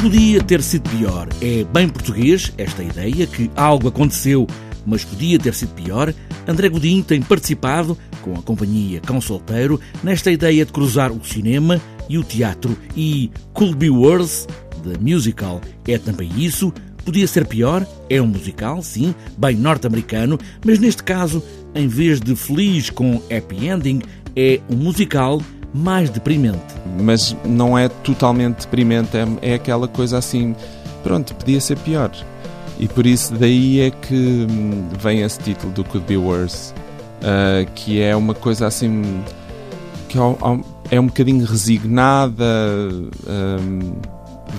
Podia ter sido pior. É bem português esta ideia que algo aconteceu, mas podia ter sido pior. André Godinho tem participado, com a companhia Cão Solteiro, nesta ideia de cruzar o cinema e o teatro e Could Be Worse, The Musical, é também isso. Podia ser pior, é um musical, sim, bem norte-americano, mas neste caso, em vez de feliz com happy ending, é um musical mais deprimente. Mas não é totalmente deprimente, é, é aquela coisa assim, pronto, podia ser pior. E por isso daí é que hum, vem esse título do Could Be Worse, uh, que é uma coisa assim que é um bocadinho resignada, um,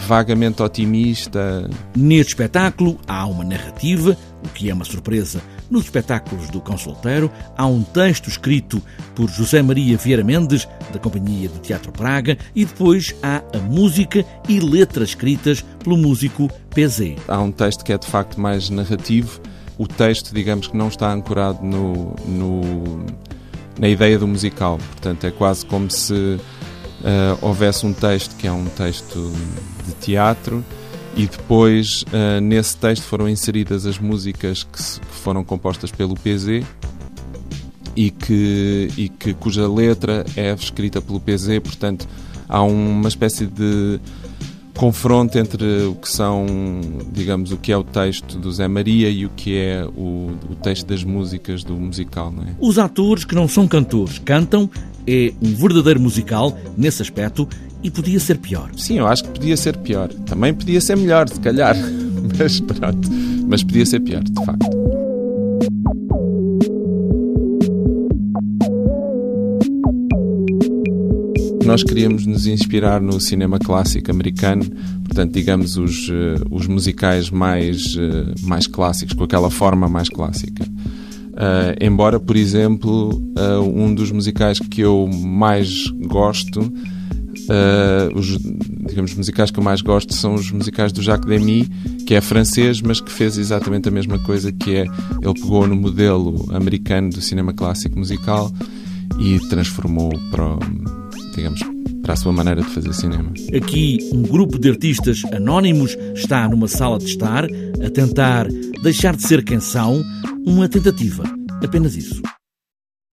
vagamente otimista. Neste espetáculo há uma narrativa, o que é uma surpresa nos espetáculos do Cão Solteiro, há um texto escrito por José Maria Vieira Mendes, da Companhia de Teatro Praga, e depois há a música e letras escritas pelo músico PZ. Há um texto que é de facto mais narrativo, o texto, digamos que não está ancorado no, no na ideia do musical, portanto é quase como se uh, houvesse um texto que é um texto de teatro e depois uh, nesse texto foram inseridas as músicas que, se, que, foram compostas pelo PZ e que, e que cuja letra é escrita pelo PZ, portanto há uma espécie de confronto entre o que são, digamos, o que é o texto do Zé Maria e o que é o, o texto das músicas do musical, é? Os atores que não são cantores cantam, é um verdadeiro musical nesse aspecto e podia ser pior. Sim, eu acho que podia ser pior. Também podia ser melhor, se calhar. Mas pronto. Mas podia ser pior, de facto. Nós queríamos nos inspirar no cinema clássico americano, portanto, digamos, os, eh, os musicais mais, eh, mais clássicos, com aquela forma mais clássica. Uh, embora, por exemplo, uh, um dos musicais que eu mais gosto Uh, os digamos, musicais que eu mais gosto são os musicais do Jacques Demy, que é francês, mas que fez exatamente a mesma coisa, que é ele pegou no modelo americano do cinema clássico musical e transformou para, digamos, para a sua maneira de fazer cinema. Aqui, um grupo de artistas anónimos está numa sala de estar a tentar deixar de ser quem são, uma tentativa, apenas isso.